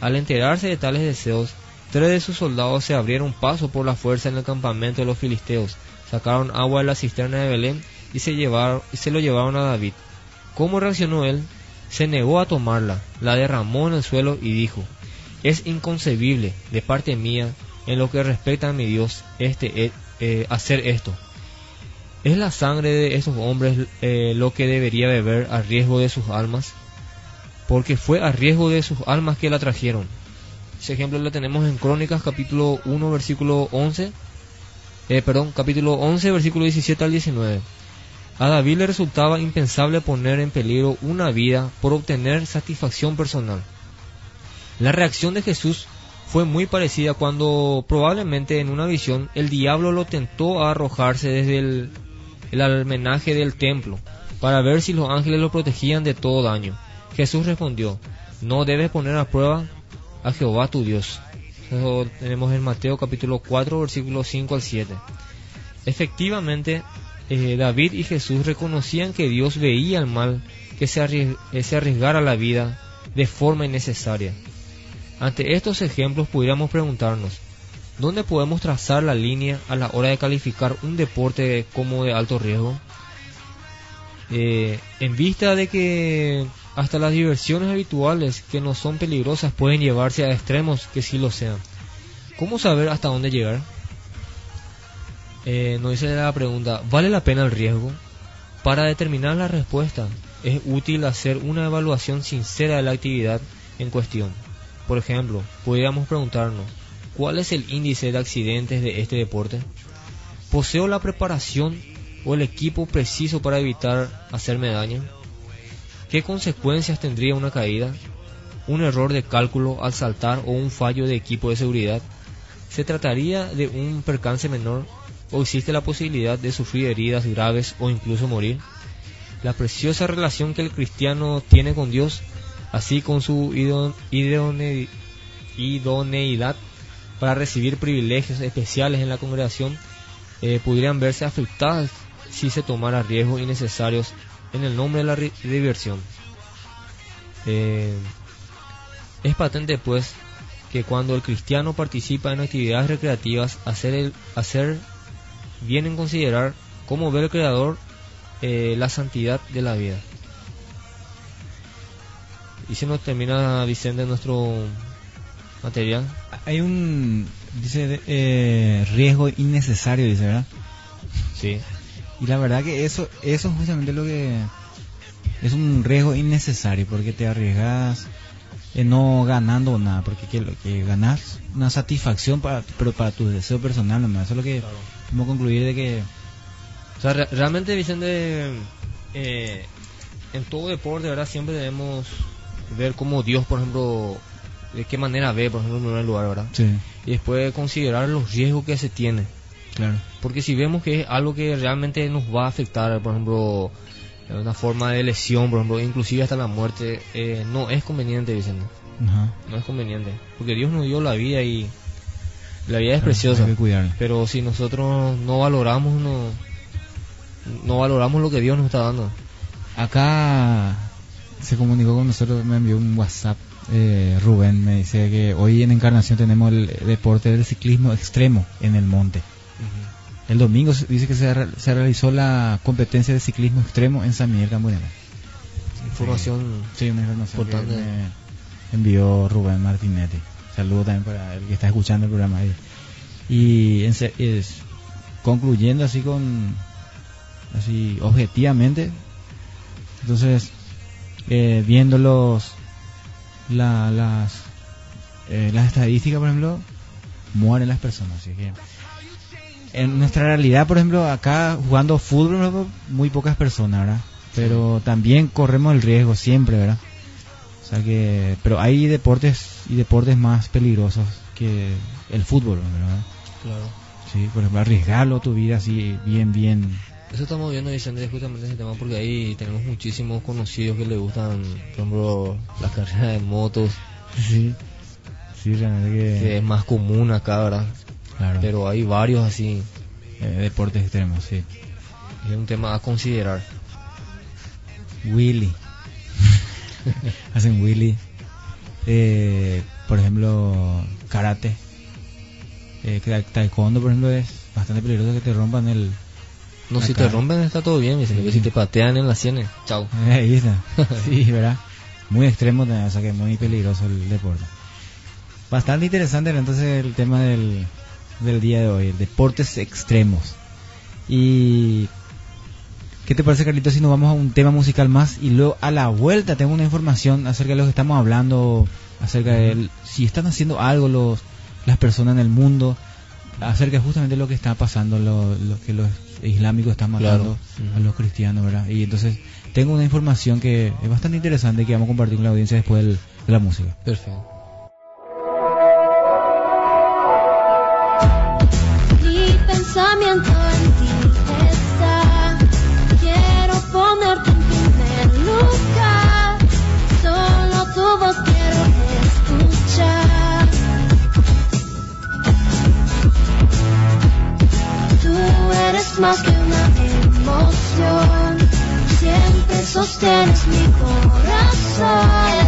Al enterarse de tales deseos, tres de sus soldados se abrieron paso por la fuerza en el campamento de los filisteos, sacaron agua de la cisterna de Belén y se, llevaron, y se lo llevaron a David. ¿Cómo reaccionó él? Se negó a tomarla, la derramó en el suelo y dijo, es inconcebible de parte mía, en lo que respecta a mi Dios, este, eh, eh, hacer esto. ¿Es la sangre de esos hombres eh, lo que debería beber a riesgo de sus almas? Porque fue a riesgo de sus almas que la trajeron. Ese ejemplo lo tenemos en Crónicas capítulo 1 versículo 11. Eh, perdón, capítulo 11 versículo 17 al 19. A David le resultaba impensable poner en peligro una vida por obtener satisfacción personal. La reacción de Jesús fue muy parecida cuando probablemente en una visión el diablo lo tentó a arrojarse desde el, el almenaje del templo para ver si los ángeles lo protegían de todo daño. Jesús respondió, no debes poner a prueba a Jehová tu Dios. Tenemos en Mateo capítulo 4 versículos 5 al 7. Efectivamente, eh, David y Jesús reconocían que Dios veía el mal que eh, se arriesgara la vida de forma innecesaria. Ante estos ejemplos pudiéramos preguntarnos, ¿dónde podemos trazar la línea a la hora de calificar un deporte como de alto riesgo? Eh, en vista de que hasta las diversiones habituales que no son peligrosas pueden llevarse a extremos que sí lo sean. ¿Cómo saber hasta dónde llegar? Eh, nos dice la pregunta, ¿vale la pena el riesgo? Para determinar la respuesta es útil hacer una evaluación sincera de la actividad en cuestión. Por ejemplo, podríamos preguntarnos, ¿cuál es el índice de accidentes de este deporte? ¿Poseo la preparación o el equipo preciso para evitar hacerme daño? ¿Qué consecuencias tendría una caída? ¿Un error de cálculo al saltar o un fallo de equipo de seguridad? ¿Se trataría de un percance menor o existe la posibilidad de sufrir heridas graves o incluso morir? La preciosa relación que el cristiano tiene con Dios, así con su idon- idone- idoneidad para recibir privilegios especiales en la congregación, eh, podrían verse afectadas si se tomara riesgos innecesarios en el nombre de la diversión. Eh, es patente pues que cuando el cristiano participa en actividades recreativas, hacer, el, hacer bien en considerar cómo ve el Creador eh, la santidad de la vida. Y se nos termina, Vicente, nuestro material. Hay un, dice, eh, riesgo innecesario, dice, ¿verdad? Sí. Y la verdad que eso, eso es justamente lo que es un riesgo innecesario, porque te arriesgas eh, no ganando nada, porque que lo que ganas una satisfacción para, pero para tu deseo personal nomás. Eso es lo que podemos concluir de que O sea, re- realmente, Vicente, eh, en todo deporte, ¿verdad? Siempre debemos ver cómo Dios, por ejemplo, de qué manera ve, por ejemplo, en primer lugar, ¿verdad? sí, Y después considerar los riesgos que se tiene. Claro. Porque si vemos que es algo que realmente nos va a afectar, por ejemplo, en una forma de lesión, por ejemplo, inclusive hasta la muerte, eh, no es conveniente, Vicente. Ajá. No es conveniente. Porque Dios nos dio la vida y la vida es Claro, preciosa. Hay que cuidarla. Pero si nosotros no valoramos, no, no valoramos lo que Dios nos está dando. Acá se comunicó con nosotros, me envió un WhatsApp. eh, Rubén me dice que hoy en Encarnación tenemos el deporte del ciclismo extremo en el monte. El domingo dice que se, re- se realizó la competencia de ciclismo extremo en San Miguel Camburena. Información. Sí, una información que Importante. me envió Rubén Martinetti. Saludo también para el que está escuchando el programa ahí. Y en es, concluyendo así con, así objetivamente, entonces, eh, viendo los, la- las, eh, las estadísticas, por ejemplo, mueren las personas. Así que, en nuestra realidad, por ejemplo, acá jugando fútbol, muy pocas personas, ¿verdad? Pero también corremos el riesgo siempre, ¿verdad? O sea que, pero hay deportes y deportes más peligrosos que el fútbol, ¿verdad? Claro. Sí, por ejemplo, arriesgarlo tu vida así, bien, bien. Eso estamos viendo, Vicente, justamente ese tema, porque ahí tenemos muchísimos conocidos que le gustan, por ejemplo, las carreras de motos, Sí, sí, realmente que que. es más común acá, ¿verdad? Claro, Pero hay varios así. eh, deportes extremos, sí. Es un tema a considerar. Willy. Hacen Willy. Eh, por ejemplo, karate. Eh, taekwondo, por ejemplo, es bastante peligroso que te rompan el. No, si te rompen está todo bien, si te patean en la sienes, chao. Ahí está. Sí, ¿verdad? Muy extremo, también, o sea que es muy peligroso el deporte. Bastante interesante entonces el tema del, del día de hoy, deportes extremos. Y ¿qué te parece Carlitos si nos vamos a un tema musical más y luego a la vuelta tengo una información acerca de lo que estamos hablando, acerca de el- si están haciendo algo los las personas en el mundo acerca justamente de lo que está pasando, lo, lo que los islámicos están matando Claro. a los cristianos, ¿verdad? Y entonces tengo una información que es bastante interesante que vamos a compartir con la audiencia después del- de la música. Perfecto. Más que una emoción. Siempre sostienes mi corazón.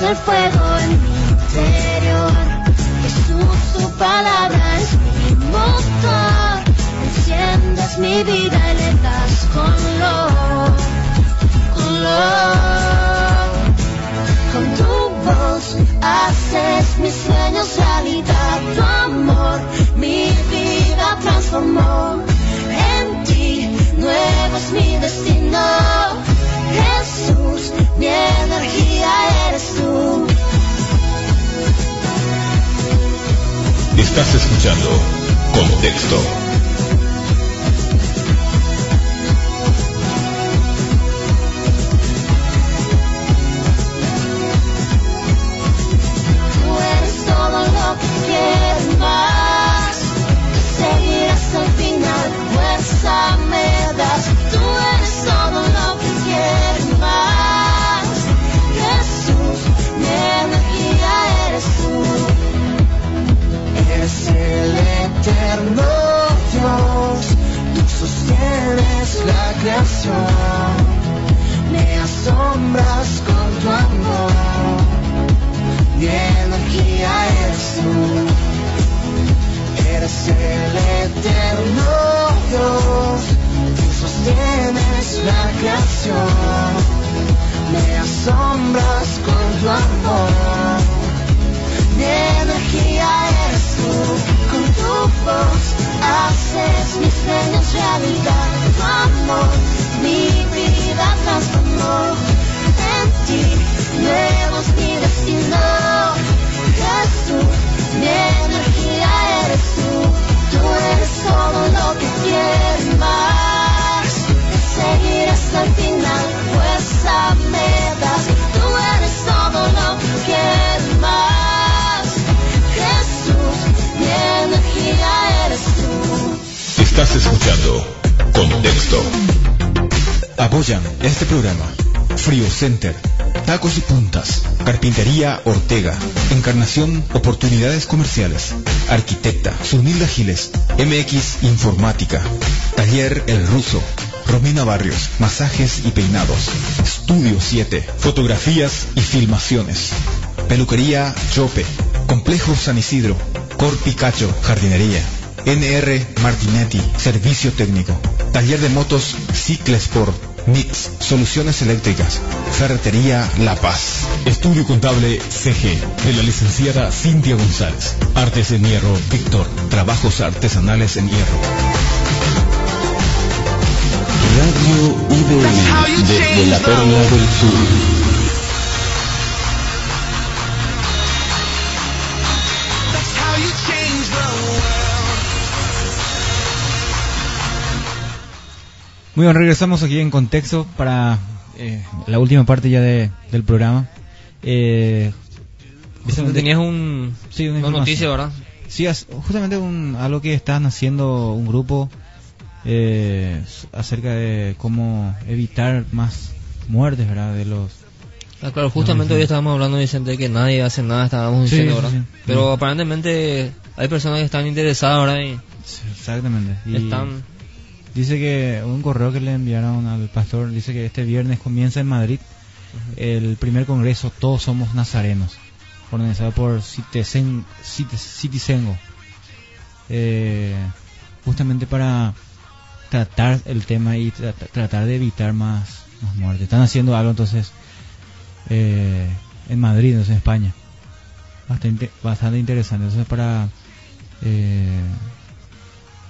El fuego en mi interior. Jesús, tu palabra es mi motor. Enciendes mi vida y le das color, color. Con tu voz haces mis sueños realidad. Tu amor mi vida transformó. Estás escuchando Contexto. Center, Tacos y Puntas, Carpintería Ortega, Encarnación Oportunidades Comerciales, Arquitecta Sunilda Giles, MX Informática, Taller El Ruso, Romina Barrios, Masajes y Peinados, Estudio 7, Fotografías y Filmaciones, Peluquería Chope, Complejo San Isidro, Corpicacho, Jardinería, NR Martinetti, Servicio Técnico, Taller de Motos Ciclesport, Mix, Soluciones Eléctricas, Ferretería La Paz, Estudio Contable CG, de la licenciada Cintia González, Artes en Hierro Víctor, Trabajos Artesanales en Hierro. Radio IBM desde la Perla del Sur. Muy bien, regresamos aquí en contexto para eh, la última parte ya de- del programa. Eh, Vicente, tenías un, Sí, una noticia, ¿verdad? Sí, justamente un, algo que están haciendo un grupo eh, acerca de cómo evitar más muertes, ¿verdad? De los Ah, claro, justamente hoy estábamos hablando, Vicente, que nadie hace nada, estábamos Sí, diciendo, ¿verdad? sí. Pero aparentemente hay personas que están interesadas, ¿verdad? Y exactamente. Y están... dice que un correo que le enviaron al pastor dice que este viernes comienza en Madrid el primer congreso Todos somos nazarenos, organizado por Cite- Citizengo. Eh, justamente para tratar el tema y tra- tratar de evitar más, más muertes. Están haciendo algo entonces eh, en Madrid, entonces en España. Bastante, bastante interesante. Entonces para... Eh,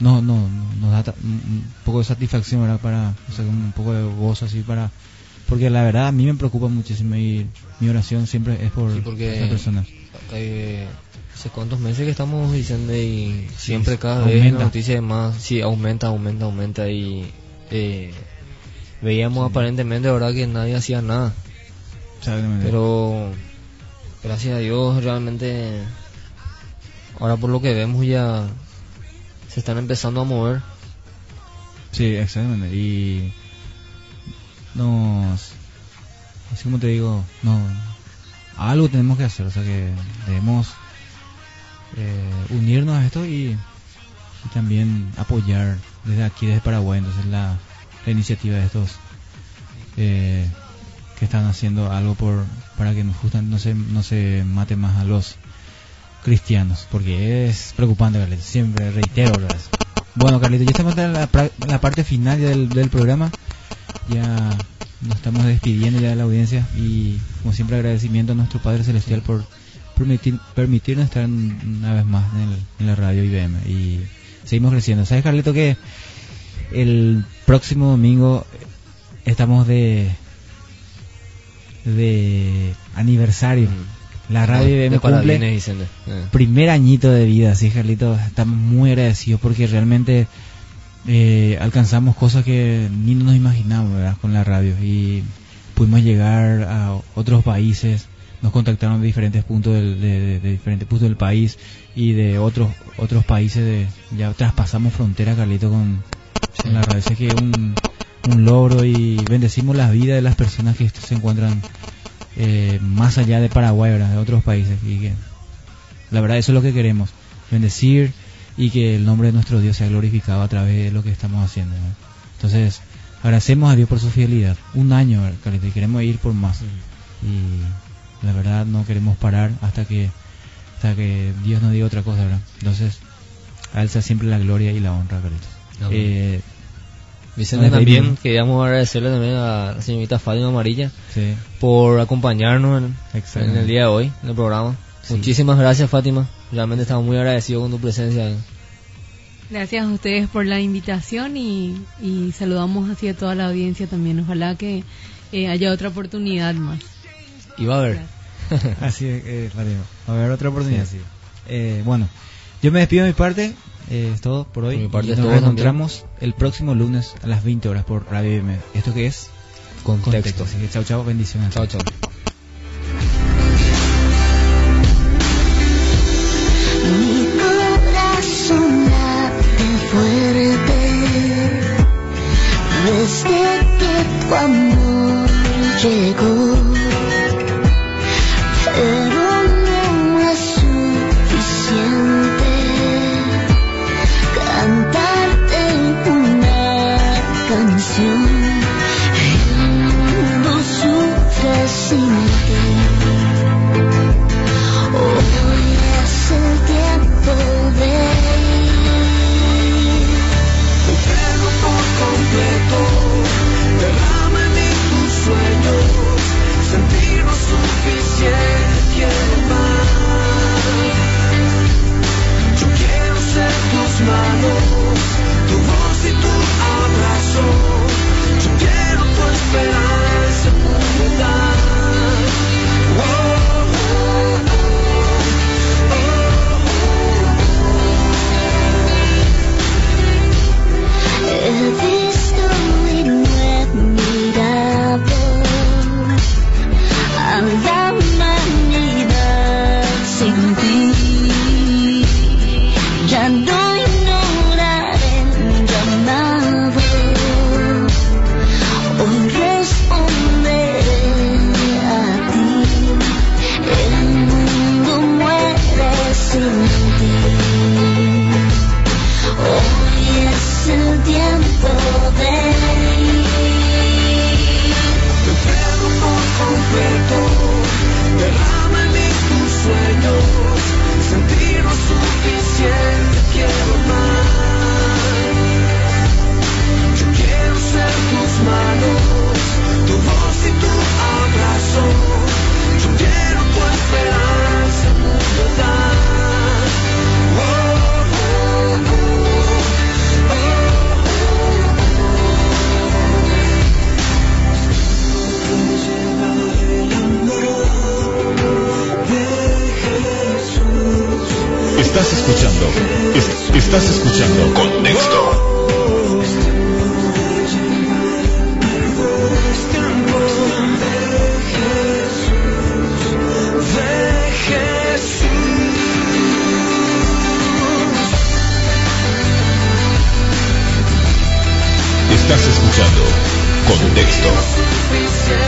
no, no, no, nos da un poco de satisfacción, ¿verdad? Para, o sea, un poco de gozo así para... Porque la verdad a mí me preocupa muchísimo y mi oración siempre es por Sí, porque- esa persona. Eh, hace cuántos meses que estamos diciendo y siempre sí, cada vez aumenta. la noticia de más, sí, aumenta, aumenta, aumenta y eh, veíamos aparentemente ahora que nadie hacía nada, pero gracias a Dios realmente ahora por lo que vemos ya se están empezando a mover. Sí, exactamente. Y nos, así como te digo, no, algo tenemos que hacer, o sea que debemos eh, unirnos a esto y, y también apoyar desde aquí, desde Paraguay, entonces la, iniciativa de estos eh, que están haciendo algo por para que justamente no se no se mate más a los cristianos porque es preocupante Carlito siempre reitero ¿verdad? bueno Carlito ya estamos en la, parte final del, del programa. Ya nos estamos despidiendo ya de la audiencia y como siempre agradecimiento a nuestro Padre Celestial por permitir, permitirnos estar un- una vez más en, la radio IBM y seguimos creciendo. Sabes Carlito que el próximo domingo estamos de de aniversario la radio de IBM parabienes, cumple. Eh. primer añito de vida, sí, Carlitos, estamos muy agradecidos porque realmente eh, alcanzamos cosas que ni nos imaginamos, ¿verdad? Con la radio y pudimos llegar a otros países, nos contactaron de diferentes puntos del, de, de- de diferentes puntos del país y de otros otros países, de, ya traspasamos frontera, Carlito, con, con la radio, así que es un, un logro y bendecimos la vida de las personas que se encuentran eh, más allá de Paraguay, ¿verdad? De otros países y que la verdad, eso es lo que queremos. Bendecir y que el nombre de nuestro Dios sea glorificado a través de lo que estamos haciendo. Entonces, agradecemos a Dios por su fidelidad. Un año, ¿verdad, Carlito, y queremos ir por más. Y la verdad, no queremos parar hasta que hasta que Dios nos diga otra cosa, ¿verdad? Entonces, a Él sea siempre la gloria y la honra, Carlitos. Eh, Vicente, también queríamos agradecerle también a la señorita Fátima Amarilla sí, por acompañarnos en, el día de hoy, en el programa. Sí. Muchísimas gracias, Fátima. Realmente estamos muy agradecidos con tu presencia. Gracias a ustedes por la invitación y, y saludamos así a toda la audiencia también. Ojalá que eh, haya otra oportunidad más. Y va a haber. Así es, eh, Fátima. Va a haber otra oportunidad, sí. Eh, bueno, yo me despido de mi parte. Eh, es todo por hoy. Por mi parte Y es nos reencontramos el próximo lunes a las 20 horas por Radio IBM. ¿Esto qué es? Contexto. Así que chao, chao, bendiciones. Chao, chao. Mi corazón late fuerte desde que tu amor llegó, Estás escuchando. Contexto.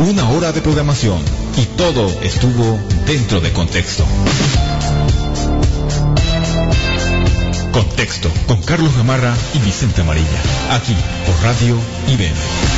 una hora de programación y todo estuvo dentro de contexto. Contexto con Carlos Gamarra y Vicente Amarilla, aquí por Radio IBM.